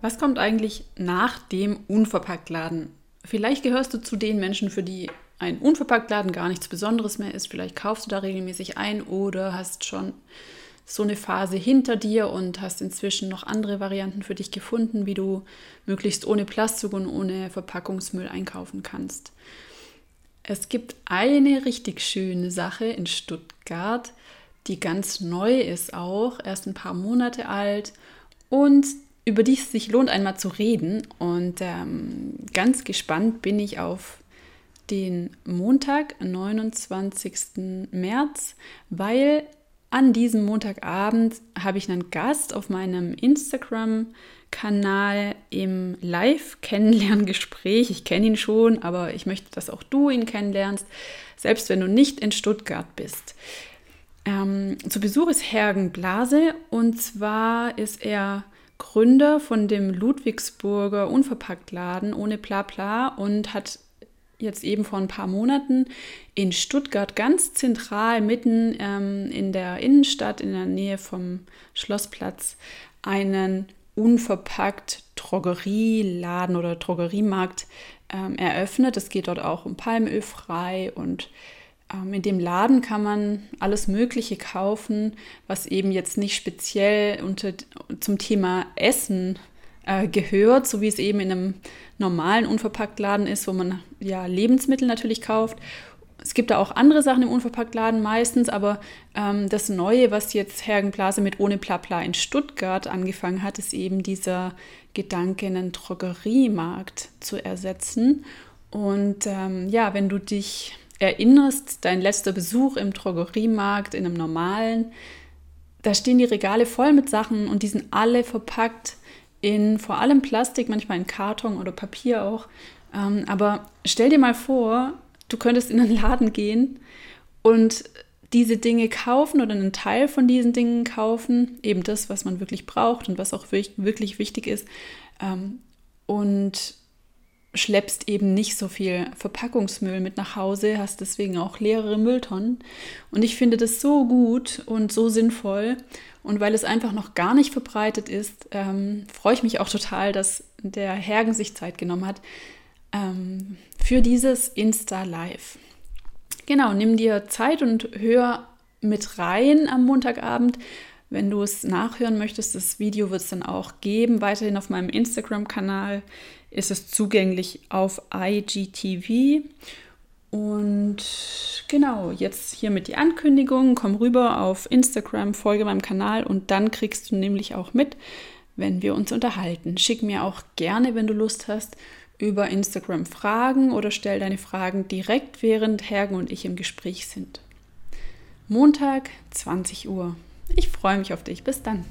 Was kommt eigentlich nach dem Unverpacktladen? Vielleicht gehörst du zu den Menschen, für die ein Unverpacktladen gar nichts Besonderes mehr ist. Vielleicht kaufst du da regelmäßig ein oder hast schon so eine Phase hinter dir und hast inzwischen noch andere Varianten für dich gefunden, wie du möglichst ohne Plastik und ohne Verpackungsmüll einkaufen kannst. Es gibt eine richtig schöne Sache in Stuttgart, die ganz neu ist auch, erst ein paar Monate alt und über die es sich lohnt, einmal zu reden. Und ähm, ganz gespannt bin ich auf den Montag, 29. März, weil an diesem Montagabend habe ich einen Gast auf meinem Instagram-Kanal im Live-Kennenlerngespräch. Ich kenne ihn schon, aber ich möchte, dass auch du ihn kennenlernst, selbst wenn du nicht in Stuttgart bist. Ähm, zu Besuch ist Hergen Blase und zwar ist er Gründer von dem Ludwigsburger Unverpacktladen ohne Blabla und hat jetzt eben vor ein paar Monaten in Stuttgart ganz zentral mitten ähm, in der Innenstadt in der Nähe vom Schlossplatz einen unverpackt Drogerieladen oder Drogeriemarkt ähm, eröffnet. Es geht dort auch um Palmöl frei und in dem Laden kann man alles Mögliche kaufen, was eben jetzt nicht speziell unter, zum Thema Essen äh, gehört, so wie es eben in einem normalen Unverpacktladen ist, wo man ja Lebensmittel natürlich kauft. Es gibt da auch andere Sachen im Unverpacktladen meistens, aber ähm, das Neue, was jetzt Hergenblase mit Ohne Plapla in Stuttgart angefangen hat, ist eben dieser Gedanke, einen Drogeriemarkt zu ersetzen. Und ähm, ja, wenn du dich erinnerst, dein letzter Besuch im Drogeriemarkt, in einem normalen, da stehen die Regale voll mit Sachen und die sind alle verpackt in vor allem Plastik, manchmal in Karton oder Papier auch. Ähm, aber stell dir mal vor, du könntest in einen Laden gehen und diese Dinge kaufen oder einen Teil von diesen Dingen kaufen, eben das, was man wirklich braucht und was auch wirklich wichtig ist. Ähm, und schleppst eben nicht so viel Verpackungsmüll mit nach Hause, hast deswegen auch leere Mülltonnen. Und ich finde das so gut und so sinnvoll. Und weil es einfach noch gar nicht verbreitet ist, ähm, freue ich mich auch total, dass der Hergen sich Zeit genommen hat ähm, für dieses Insta Live. Genau, nimm dir Zeit und hör mit rein am Montagabend. Wenn du es nachhören möchtest, das Video wird es dann auch geben, weiterhin auf meinem Instagram-Kanal ist es zugänglich auf IGTV. Und genau, jetzt hiermit die Ankündigung. Komm rüber auf Instagram, folge meinem Kanal und dann kriegst du nämlich auch mit, wenn wir uns unterhalten. Schick mir auch gerne, wenn du Lust hast, über Instagram Fragen oder stell deine Fragen direkt, während Hergen und ich im Gespräch sind. Montag, 20 Uhr. Ich freue mich auf dich. Bis dann.